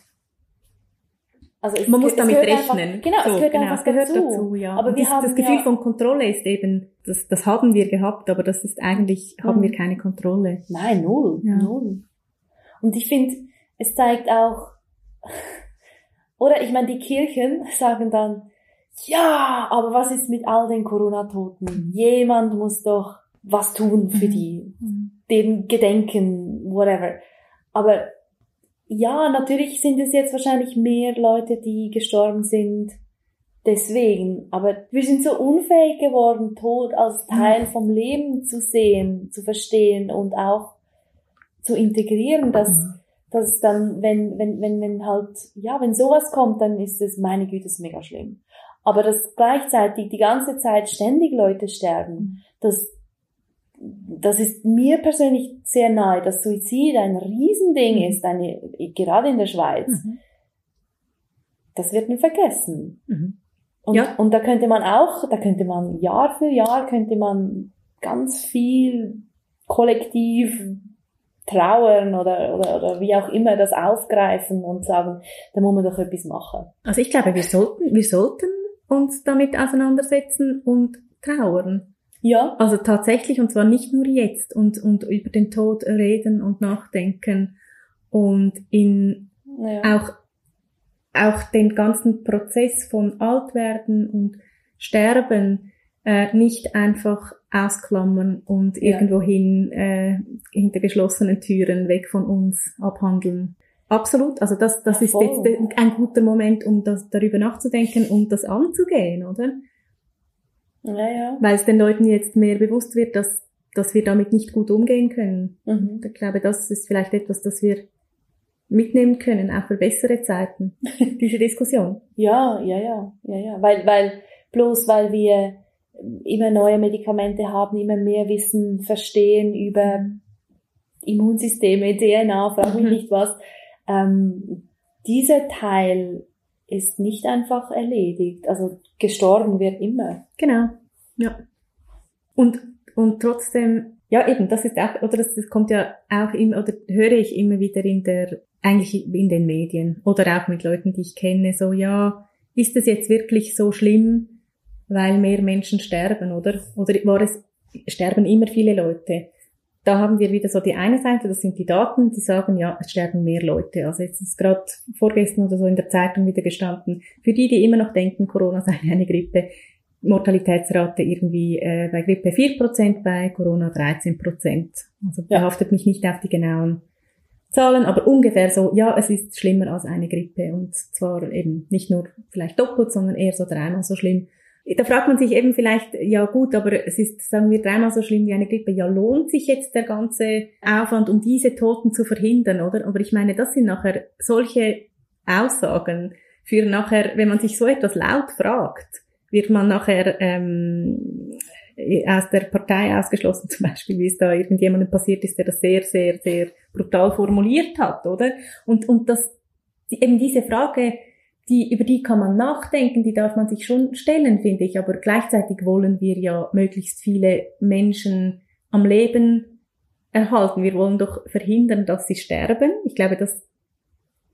also es
Man muss damit rechnen.
Einfach, genau,
so,
es gehört
genau,
einfach
gehört
dazu.
dazu. ja.
Aber
und
wir
das,
haben
das Gefühl
ja,
von Kontrolle ist eben, das, das haben wir gehabt, aber das ist eigentlich, haben
Mhm.
wir keine Kontrolle.
Nein, null,
Ja.
null. Und ich finde, es zeigt auch, [laughs] oder ich meine, die Kirchen [laughs] sagen dann, ja, aber was ist mit all den Corona-Toten? Jemand muss doch was tun für
Mhm.
die, den Gedenken, whatever. Aber ja, natürlich sind es jetzt wahrscheinlich mehr Leute, die gestorben sind. Deswegen, aber wir sind so unfähig geworden, Tod als Teil vom Leben zu sehen, zu verstehen und auch zu integrieren, dass, dass dann, wenn, wenn, wenn, wenn halt, ja, wenn sowas kommt, dann ist es, meine Güte, ist mega schlimm. Aber dass gleichzeitig die ganze Zeit ständig Leute sterben, das, das ist mir persönlich sehr nahe, dass Suizid ein Riesending ist, eine, gerade in der Schweiz.
Mhm.
Das wird nie vergessen.
Mhm.
Und,
Ja.
und da könnte man auch, da könnte man Jahr für Jahr könnte man ganz viel kollektiv trauern oder, oder, oder wie auch immer das aufgreifen und sagen, da muss man doch etwas machen.
Also ich glaube, wir sollten, wir sollten uns damit auseinandersetzen und trauern.
Ja,
Also tatsächlich, und zwar nicht nur jetzt und, und über den Tod reden und nachdenken und in
ja.
auch, auch den ganzen Prozess von Altwerden und Sterben äh, nicht einfach ausklammern und
Ja.
irgendwohin äh, hinter geschlossenen Türen weg von uns abhandeln. Absolut, also das, das
Ja,
ist jetzt ein guter Moment, um das, darüber nachzudenken und das anzugehen, oder?
ja, ja.
Weil es den Leuten jetzt mehr bewusst wird, dass, dass wir damit nicht gut umgehen können.
Mhm.
Ich glaube, das ist vielleicht etwas, das wir mitnehmen können, auch für bessere Zeiten, [laughs] diese Diskussion.
Ja, ja, ja, ja, ja. Weil, weil, bloß weil wir immer neue Medikamente haben, immer mehr Wissen verstehen über Immunsysteme, DNA, frag mich
Mhm.
nicht was. Ähm, dieser Teil ist nicht einfach erledigt. Also gestorben wird immer.
Genau, ja. Und, und trotzdem, ja eben, das ist auch, oder das, das kommt ja auch immer, oder höre ich immer wieder in der, eigentlich in den Medien oder auch mit Leuten, die ich kenne, so, ja, ist es jetzt wirklich so schlimm, weil mehr Menschen sterben, oder? Oder war es, sterben immer viele Leute? Da haben wir wieder so die eine Seite, das sind die Daten, die sagen, ja, es sterben mehr Leute. Also jetzt ist gerade vorgestern oder so in der Zeitung wieder gestanden. Für die, die immer noch denken, Corona sei eine Grippe, Mortalitätsrate irgendwie äh, bei Grippe 4%, bei Corona 13%. Also
Ja.
behaftet mich nicht auf die genauen Zahlen, aber ungefähr so, ja, es ist schlimmer als eine Grippe und zwar eben nicht nur vielleicht doppelt, sondern eher so dreimal so schlimm. Da fragt man sich eben vielleicht, ja gut, aber es ist, sagen wir, dreimal so schlimm wie eine Grippe. Ja, lohnt sich jetzt der ganze Aufwand, um diese Toten zu verhindern, oder? Aber ich meine, das sind nachher solche Aussagen für nachher, wenn man sich so etwas laut fragt, wird man nachher ähm, aus der Partei ausgeschlossen, [laughs] zum Beispiel, wie es da irgendjemandem passiert ist, der das sehr, sehr, sehr brutal formuliert hat, oder? Und, und das, die, eben diese Frage, die, über die kann man nachdenken, die darf man sich schon stellen, finde ich, aber gleichzeitig wollen wir ja möglichst viele Menschen am Leben erhalten. Wir wollen doch verhindern, dass sie sterben. Ich glaube, das,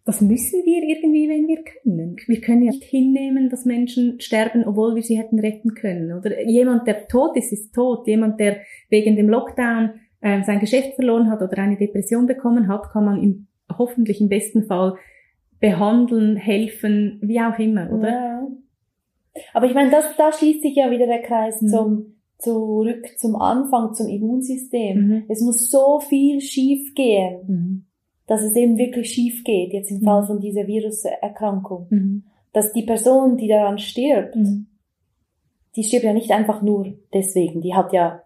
das müssen wir irgendwie, wenn wir können. Wir können ja nicht hinnehmen, dass Menschen sterben, obwohl wir sie hätten retten können. Oder jemand, der tot ist, ist tot. Jemand, der wegen dem Lockdown äh, sein Geschäft verloren hat oder eine Depression bekommen hat, kann man im, hoffentlich im besten Fall behandeln, helfen, wie auch immer, oder?
Ja. Aber ich meine, das, da schließt sich ja wieder der Kreis
Mhm.
zum, zurück zum Anfang, zum Immunsystem.
Mhm.
Es muss so viel schief gehen,
Mhm.
dass es eben wirklich schief geht, jetzt im
Mhm.
Fall von dieser Viruserkrankung.
Mhm.
Dass die Person, die daran stirbt,
Mhm.
die stirbt ja nicht einfach nur deswegen, die hat ja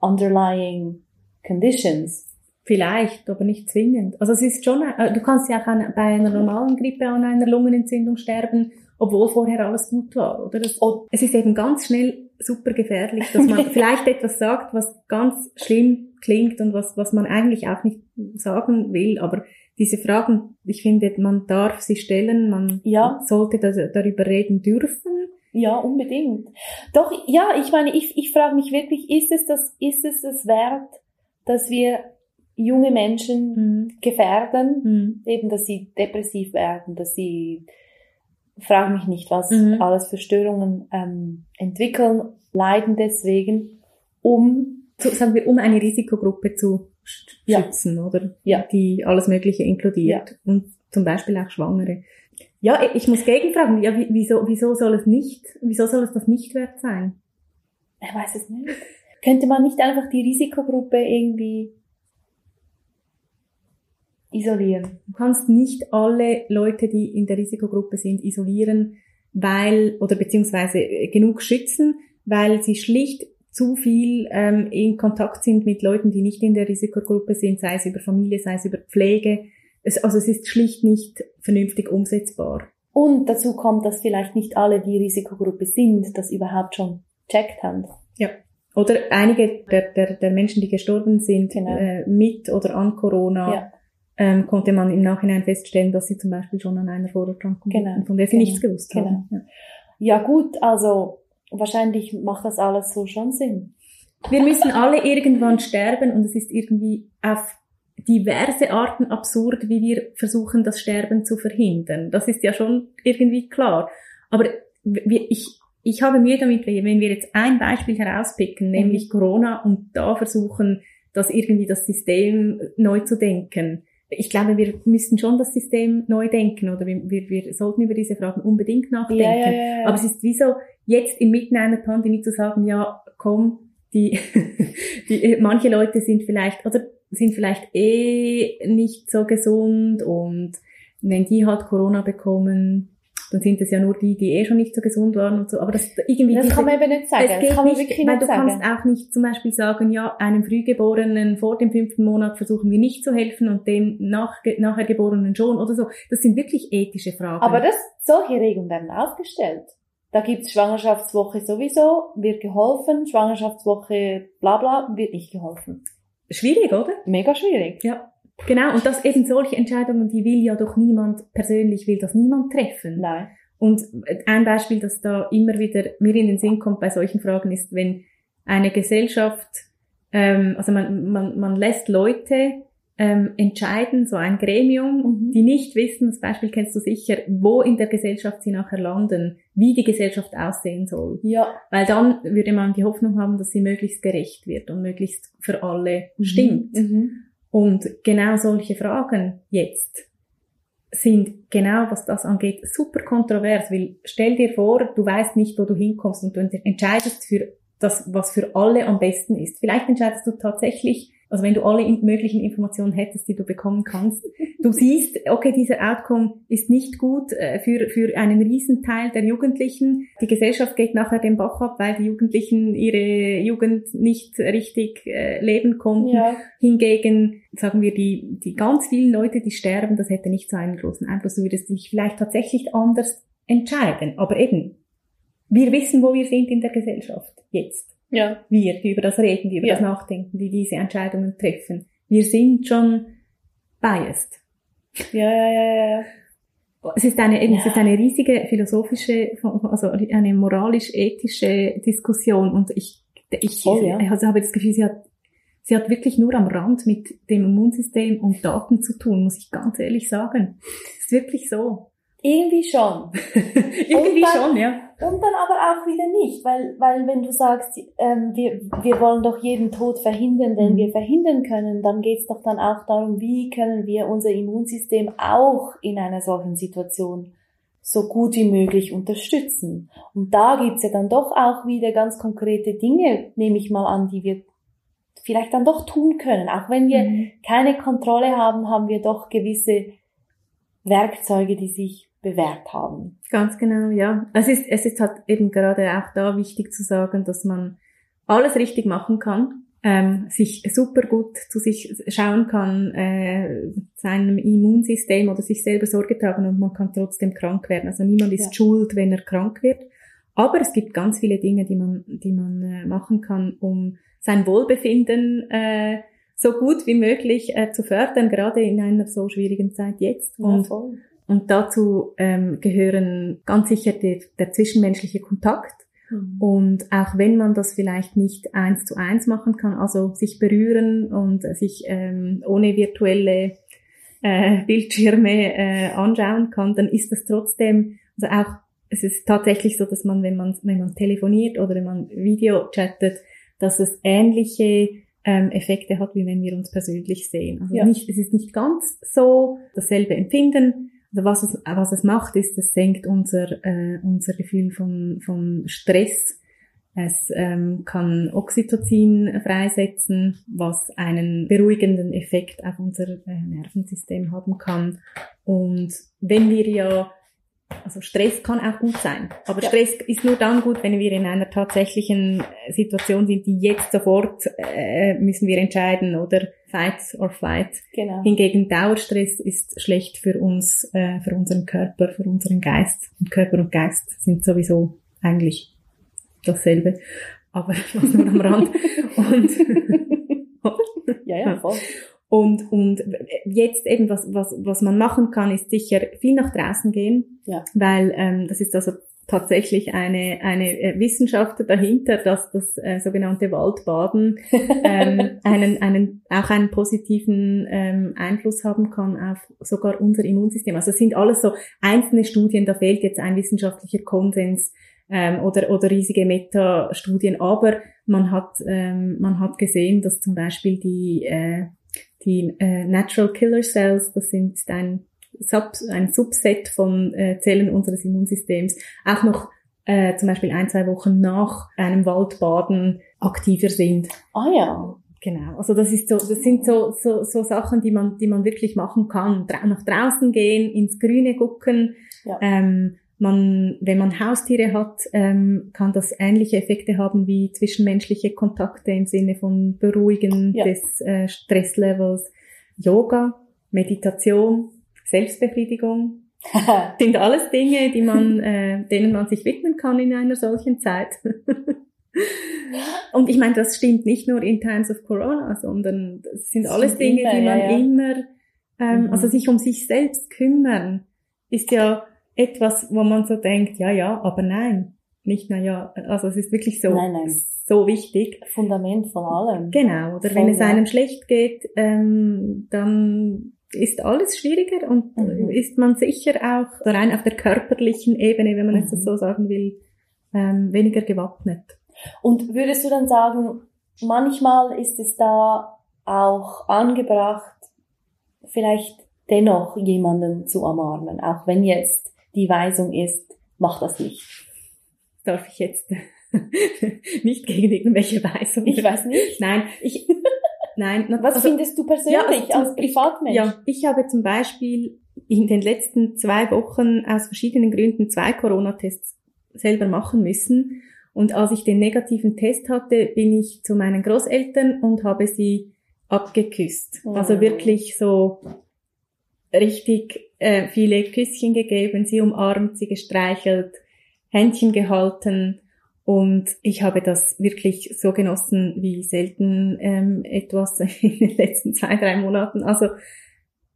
underlying conditions.
Vielleicht, aber nicht zwingend. Also es ist schon, äh, du kannst ja auch an, bei einer normalen Grippe an einer Lungenentzündung sterben, obwohl vorher alles gut war, oder? Das,
Oh.
es ist eben ganz schnell super gefährlich, dass man [laughs] vielleicht etwas sagt, was ganz schlimm klingt und was, was man eigentlich auch nicht sagen will, aber diese Fragen, ich finde, man darf sie stellen, man
Ja.
sollte das, darüber reden dürfen.
Ja, unbedingt. Doch, ja, ich meine, ich, ich frage mich wirklich, ist es das, ist es das wert, dass wir junge Menschen
Mhm.
gefährden,
Mhm.
eben, dass sie depressiv werden, dass sie, frage mich nicht, was
Mhm.
alles für Störungen ähm, entwickeln, leiden deswegen, um,
so, sagen wir, um eine Risikogruppe zu sch-
Ja.
schützen, oder?
Ja.
Die alles Mögliche inkludiert. Und zum Beispiel auch Schwangere. Ja, ich muss gegenfragen, ja, wie- wieso, wieso soll es nicht, wieso soll es das nicht wert sein?
ich weiß es nicht, könnte man nicht einfach die Risikogruppe irgendwie isolieren?
Du kannst nicht alle Leute, die in der Risikogruppe sind, isolieren, weil, oder beziehungsweise äh, genug schützen, weil sie schlicht zu viel ähm, in Kontakt sind mit Leuten, die nicht in der Risikogruppe sind, sei es über Familie, sei es über Pflege. Es, also es ist schlicht nicht vernünftig umsetzbar.
Und dazu kommt, dass vielleicht nicht alle, die Risikogruppe sind, das überhaupt schon checkt haben.
Ja. Oder einige der, der, der Menschen, die gestorben sind, genau. äh, mit oder an Corona, ja. ähm, konnte man im Nachhinein feststellen, dass sie zum Beispiel schon an einer Vorerkrankung genau. von der sie genau. nichts gewusst genau. haben.
Ja. ja gut, also wahrscheinlich macht das alles so schon Sinn.
Wir müssen alle irgendwann sterben und es ist irgendwie auf diverse Arten absurd, wie wir versuchen, das Sterben zu verhindern. Das ist ja schon irgendwie klar. Aber ich, ich habe Mühe damit, wenn wir jetzt ein Beispiel herauspicken, nämlich mhm. Corona, und da versuchen, das irgendwie das System neu zu denken. Ich glaube, wir müssen schon das System neu denken oder wir, wir, wir sollten über diese Fragen unbedingt nachdenken. Ja, ja, ja, Aber es ist wie so, jetzt inmitten einer Pandemie zu sagen, ja, komm, die, [laughs] die, manche Leute sind vielleicht, oder sind vielleicht eh nicht so gesund und wenn die halt Corona bekommen, dann sind es ja nur die, die eh schon nicht so gesund waren und so. Aber das irgendwie.
Das diese, kann man eben nicht sagen.
Das geht kann nicht, weil nicht du sagen. kannst auch nicht zum Beispiel sagen, ja, einem Frühgeborenen vor dem fünften Monat versuchen wir nicht zu helfen und dem nach, nachher Geborenen schon oder so. Das sind wirklich ethische Fragen.
Aber das, solche Regeln werden aufgestellt. Da gibt's Schwangerschaftswoche sowieso, wird geholfen, Schwangerschaftswoche bla bla, wird nicht geholfen.
Schwierig, oder?
Mega schwierig.
Ja. Genau, und das eben solche Entscheidungen, die will ja doch niemand, persönlich will das niemand treffen.
Nein.
Und ein Beispiel, das da immer wieder mir in den Sinn kommt bei solchen Fragen, ist, wenn eine Gesellschaft, ähm, also man, man, man lässt Leute ähm, entscheiden, so ein Gremium, mhm. die nicht wissen, das Beispiel kennst du sicher, wo in der Gesellschaft sie nachher landen, wie die Gesellschaft aussehen soll.
Ja.
Weil dann würde man die Hoffnung haben, dass sie möglichst gerecht wird und möglichst für alle mhm. stimmt. Mhm. Und genau solche Fragen jetzt sind genau, was das angeht, super kontrovers, weil stell dir vor, du weißt nicht, wo du hinkommst und du entscheidest für das, was für alle am besten ist. Vielleicht entscheidest du tatsächlich also wenn du alle möglichen Informationen hättest, die du bekommen kannst, [laughs] du siehst, okay, dieser Outcome ist nicht gut äh, für, für einen Riesenteil der Jugendlichen. Die Gesellschaft geht nachher den Bach ab, weil die Jugendlichen ihre Jugend nicht richtig äh, leben konnten. Ja. Hingegen, sagen wir, die, die ganz vielen Leute, die sterben, das hätte nicht so einen großen Einfluss. Du würdest dich vielleicht tatsächlich anders entscheiden. Aber eben, wir wissen, wo wir sind in der Gesellschaft jetzt.
Ja.
Wir, die über das reden, die über ja. das nachdenken, die diese Entscheidungen treffen. Wir sind schon biased.
Ja, ja, ja, ja.
Es ist eine, ja. es ist eine riesige philosophische, also eine moralisch-ethische Diskussion und ich, ich, Voll, ja. also habe das Gefühl, sie hat, sie hat wirklich nur am Rand mit dem Immunsystem und Daten zu tun, muss ich ganz ehrlich sagen. Es ist wirklich so.
Irgendwie schon. [laughs]
Irgendwie dann, schon, ja.
Und dann aber auch wieder nicht, weil, weil wenn du sagst, ähm, wir, wir wollen doch jeden Tod verhindern, den mhm. wir verhindern können, dann geht's doch dann auch darum, wie können wir unser Immunsystem auch in einer solchen Situation so gut wie möglich unterstützen. Und da gibt's ja dann doch auch wieder ganz konkrete Dinge, nehme ich mal an, die wir vielleicht dann doch tun können. Auch wenn wir mhm. keine Kontrolle haben, haben wir doch gewisse Werkzeuge, die sich bewährt haben.
Ganz genau, ja. Es ist, es ist halt eben gerade auch da wichtig zu sagen, dass man alles richtig machen kann, ähm, sich super gut zu sich schauen kann, äh, seinem Immunsystem oder sich selber Sorge tragen und man kann trotzdem krank werden. Also niemand ist ja. schuld, wenn er krank wird. Aber es gibt ganz viele Dinge, die man, die man äh, machen kann, um sein Wohlbefinden äh, so gut wie möglich äh, zu fördern, gerade in einer so schwierigen Zeit jetzt. Und
voll.
Und dazu ähm, gehören ganz sicher der, der zwischenmenschliche Kontakt. Mhm. Und auch wenn man das vielleicht nicht eins zu eins machen kann, also sich berühren und sich ähm, ohne virtuelle äh, Bildschirme äh, anschauen kann, dann ist das trotzdem, also auch, es ist tatsächlich so, dass man, wenn man, wenn man telefoniert oder wenn man Video chattet, dass es ähnliche ähm, Effekte hat, wie wenn wir uns persönlich sehen. Also ja. nicht, es ist nicht ganz so dasselbe Empfinden, was es, was es macht, ist, es senkt unser, äh, unser Gefühl von, von Stress. Es ähm, kann Oxytocin freisetzen, was einen beruhigenden Effekt auf unser äh, Nervensystem haben kann. Und wenn wir ja also Stress kann auch gut sein. Aber ja. Stress ist nur dann gut, wenn wir in einer tatsächlichen äh, Situation sind, die jetzt sofort äh, müssen wir entscheiden oder fight or flight. Genau. Hingegen Dauerstress ist schlecht für uns, äh, für unseren Körper, für unseren Geist. Und Körper und Geist sind sowieso eigentlich dasselbe. Aber [laughs] was nur am Rand. und [laughs] ja, ja, voll. Und, und jetzt eben, was, was, was man machen kann, ist sicher viel nach draußen gehen, ja. weil ähm, das ist also tatsächlich eine, eine äh, Wissenschaft dahinter, dass das äh, sogenannte Waldbaden [laughs] ähm, einen, einen, auch einen positiven ähm, Einfluss haben kann auf sogar unser Immunsystem. Also es sind alles so einzelne Studien, da fehlt jetzt ein wissenschaftlicher Konsens ähm, oder, oder riesige Metastudien, aber man hat, ähm, man hat gesehen, dass zum Beispiel die äh, die äh, Natural Killer Cells, das sind ein, Sub, ein Subset von äh, Zellen unseres Immunsystems, auch noch äh, zum Beispiel ein, zwei Wochen nach einem Waldbaden aktiver sind.
Ah ja.
Genau. Also das ist so, das sind so, so, so Sachen, die man, die man wirklich machen kann. Dra nach draußen gehen, ins Grüne gucken, ja. ähm, man, wenn man Haustiere hat, ähm, kann das ähnliche Effekte haben wie zwischenmenschliche Kontakte im Sinne von Beruhigen ja. des äh, Stresslevels. Yoga, Meditation, Selbstbefriedigung [laughs] sind alles Dinge, die man, äh, denen man sich widmen kann in einer solchen Zeit. Und ich meine, das stimmt nicht nur in Times of Corona, sondern das sind alles Dinge, immer, die man ja, ja. immer, ähm, mhm. also sich um sich selbst kümmern, ist ja etwas, wo man so denkt, ja, ja, aber nein, nicht na ja, also es ist wirklich so, nein, nein. so wichtig.
Fundament von allem.
Genau, oder Voll, wenn es einem schlecht geht, ähm, dann ist alles schwieriger und mhm. ist man sicher auch rein auf der körperlichen Ebene, wenn man mhm. es so sagen will, ähm, weniger gewappnet.
Und würdest du dann sagen, manchmal ist es da auch angebracht, vielleicht dennoch jemanden zu umarmen, auch wenn jetzt die Weisung ist, mach das nicht.
Darf ich jetzt [laughs] nicht gegen irgendwelche Weisungen?
Ich weiß nicht.
Nein, ich, nein.
Was also, findest du persönlich ja, also als Privatmensch?
Ja, ich habe zum Beispiel in den letzten zwei Wochen aus verschiedenen Gründen zwei Corona-Tests selber machen müssen. Und als ich den negativen Test hatte, bin ich zu meinen Großeltern und habe sie abgeküsst. Oh. Also wirklich so richtig äh, viele Küsschen gegeben, sie umarmt, sie gestreichelt, Händchen gehalten und ich habe das wirklich so genossen wie selten ähm, etwas [laughs] in den letzten zwei, drei Monaten. Also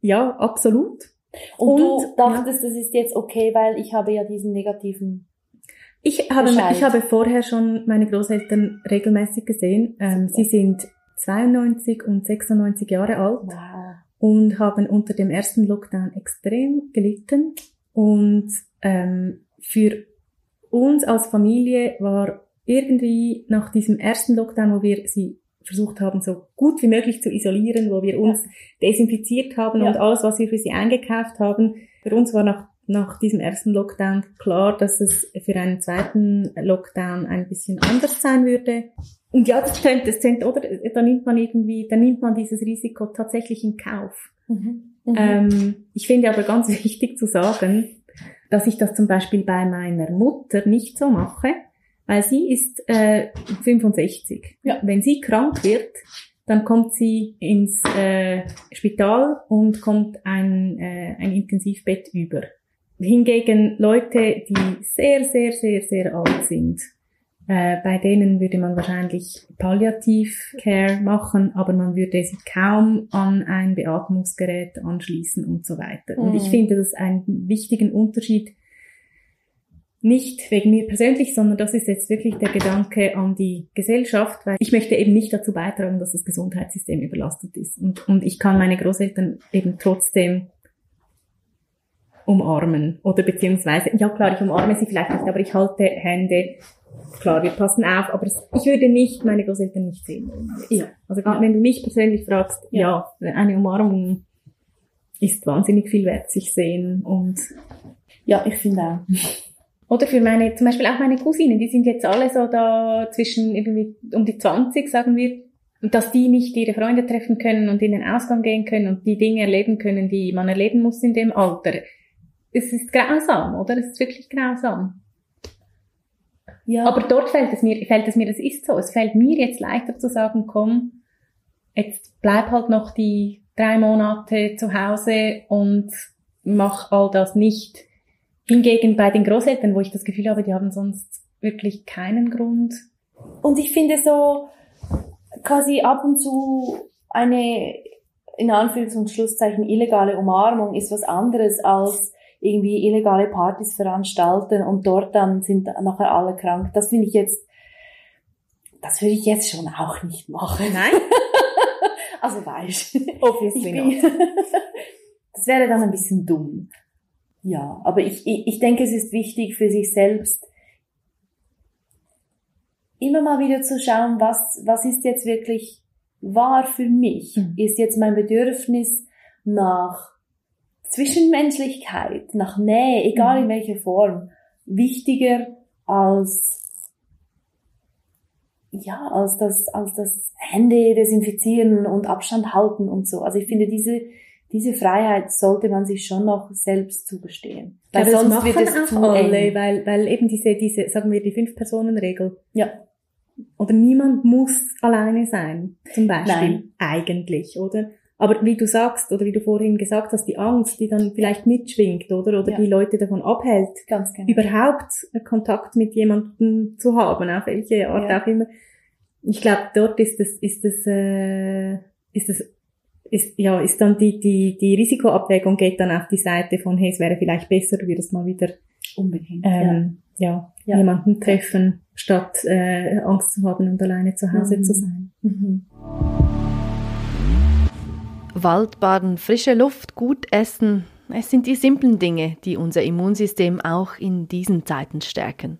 ja, absolut.
Und, und du dachtest, ja. das ist jetzt okay, weil ich habe ja diesen negativen
ich habe, ich habe vorher schon meine Großeltern regelmäßig gesehen. Ähm, sie sind 92 und 96 Jahre alt. Wow und haben unter dem ersten Lockdown extrem gelitten. Und ähm, für uns als Familie war irgendwie nach diesem ersten Lockdown, wo wir sie versucht haben, so gut wie möglich zu isolieren, wo wir uns ja. desinfiziert haben ja. und alles, was wir für sie eingekauft haben. Für uns war nach, nach diesem ersten Lockdown klar, dass es für einen zweiten Lockdown ein bisschen anders sein würde. Und ja, das tönt, das tönt, oder? Da nimmt man irgendwie, da nimmt man dieses Risiko tatsächlich in Kauf. Mhm. Mhm. Ähm, ich finde aber ganz [laughs] wichtig zu sagen, dass ich das zum Beispiel bei meiner Mutter nicht so mache, weil sie ist äh, 65. Ja. Wenn sie krank wird, dann kommt sie ins äh, Spital und kommt ein, äh, ein Intensivbett über. Hingegen Leute, die sehr, sehr, sehr, sehr alt sind, äh, bei denen würde man wahrscheinlich Palliativ-Care machen, aber man würde sie kaum an ein Beatmungsgerät anschließen und so weiter. Mhm. Und ich mhm. finde das einen wichtigen Unterschied, nicht wegen mir persönlich, sondern das ist jetzt wirklich der Gedanke an die Gesellschaft, weil ich möchte eben nicht dazu beitragen, dass das Gesundheitssystem überlastet ist. Und, und ich kann meine Großeltern eben trotzdem umarmen oder beziehungsweise, ja klar, ich umarme sie vielleicht nicht, aber ich halte Hände, klar, wir passen auf, aber ich würde nicht meine Großeltern nicht sehen Ja. Also ja. wenn du mich persönlich fragst, ja. ja, eine Umarmung ist wahnsinnig viel wert, sich sehen und
ja, ich finde auch.
Oder für meine, zum Beispiel auch meine Cousinen, die sind jetzt alle so da zwischen irgendwie um die 20, sagen wir, und dass die nicht ihre Freunde treffen können und in den Ausgang gehen können und die Dinge erleben können, die man erleben muss in dem Alter es ist grausam, oder? Es ist wirklich grausam.
Ja.
Aber dort fällt es mir, fällt es mir, das ist so. Es fällt mir jetzt leichter zu sagen, komm, jetzt bleib halt noch die drei Monate zu Hause und mach all das nicht. Hingegen bei den Großeltern, wo ich das Gefühl habe, die haben sonst wirklich keinen Grund.
Und ich finde so quasi ab und zu eine in Anführungs- und Schlusszeichen illegale Umarmung ist was anderes als irgendwie illegale Partys veranstalten und dort dann sind nachher alle krank. Das finde ich jetzt, das würde ich jetzt schon auch nicht machen.
Nein? [laughs]
also weißt
Obviously
ich bin, [laughs] Das wäre dann ein bisschen dumm. Ja, aber ich, ich, ich denke, es ist wichtig für sich selbst, immer mal wieder zu schauen, was, was ist jetzt wirklich wahr für mich?
Mhm.
Ist jetzt mein Bedürfnis nach Zwischenmenschlichkeit, nach Nähe, egal in welcher Form, wichtiger als ja, als das, als das Hände desinfizieren und Abstand halten und so. Also ich finde, diese, diese Freiheit sollte man sich schon noch selbst zugestehen.
Weil
Weil
sonst
wird es
auch
zu
alle,
eng.
weil, weil eben diese, diese, sagen wir, die Fünf-Personen-Regel.
Ja.
Oder niemand muss alleine sein, zum Beispiel.
Nein.
Eigentlich, oder? Aber wie du sagst, oder wie du vorhin gesagt hast, die Angst, die dann vielleicht mitschwingt, oder? Oder
Ja.
die Leute davon abhält,
Ganz genau.
überhaupt Kontakt mit jemandem zu haben, auf welche Art
Ja.
auch immer. Ich glaube, dort ist es, ist es, äh, ist es, ist, ja, ist dann die, die, die Risikoabwägung geht dann auf die Seite von, hey, es wäre vielleicht besser, du würdest mal wieder,
Unbedingt.
ähm, ja.
Ja.
jemanden treffen, statt, äh, Angst zu haben und alleine zu Hause
Mhm.
zu sein.
Mhm.
Waldbaden, frische Luft, gut essen. Es sind die simplen Dinge, die unser Immunsystem auch in diesen Zeiten stärken.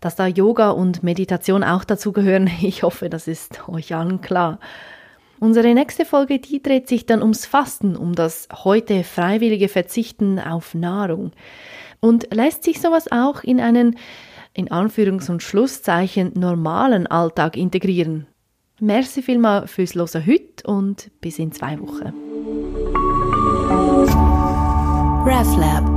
Dass da Yoga und Meditation auch dazugehören, [laughs] ich hoffe, das ist euch allen klar. Unsere nächste Folge, die dreht sich dann ums Fasten, um das heute freiwillige Verzichten auf Nahrung. Und lässt sich sowas auch in einen, in Anführungs- und Schlusszeichen, normalen Alltag integrieren? Merci vielmal fürs Hören heute und bis in zwei Wochen.
RefLab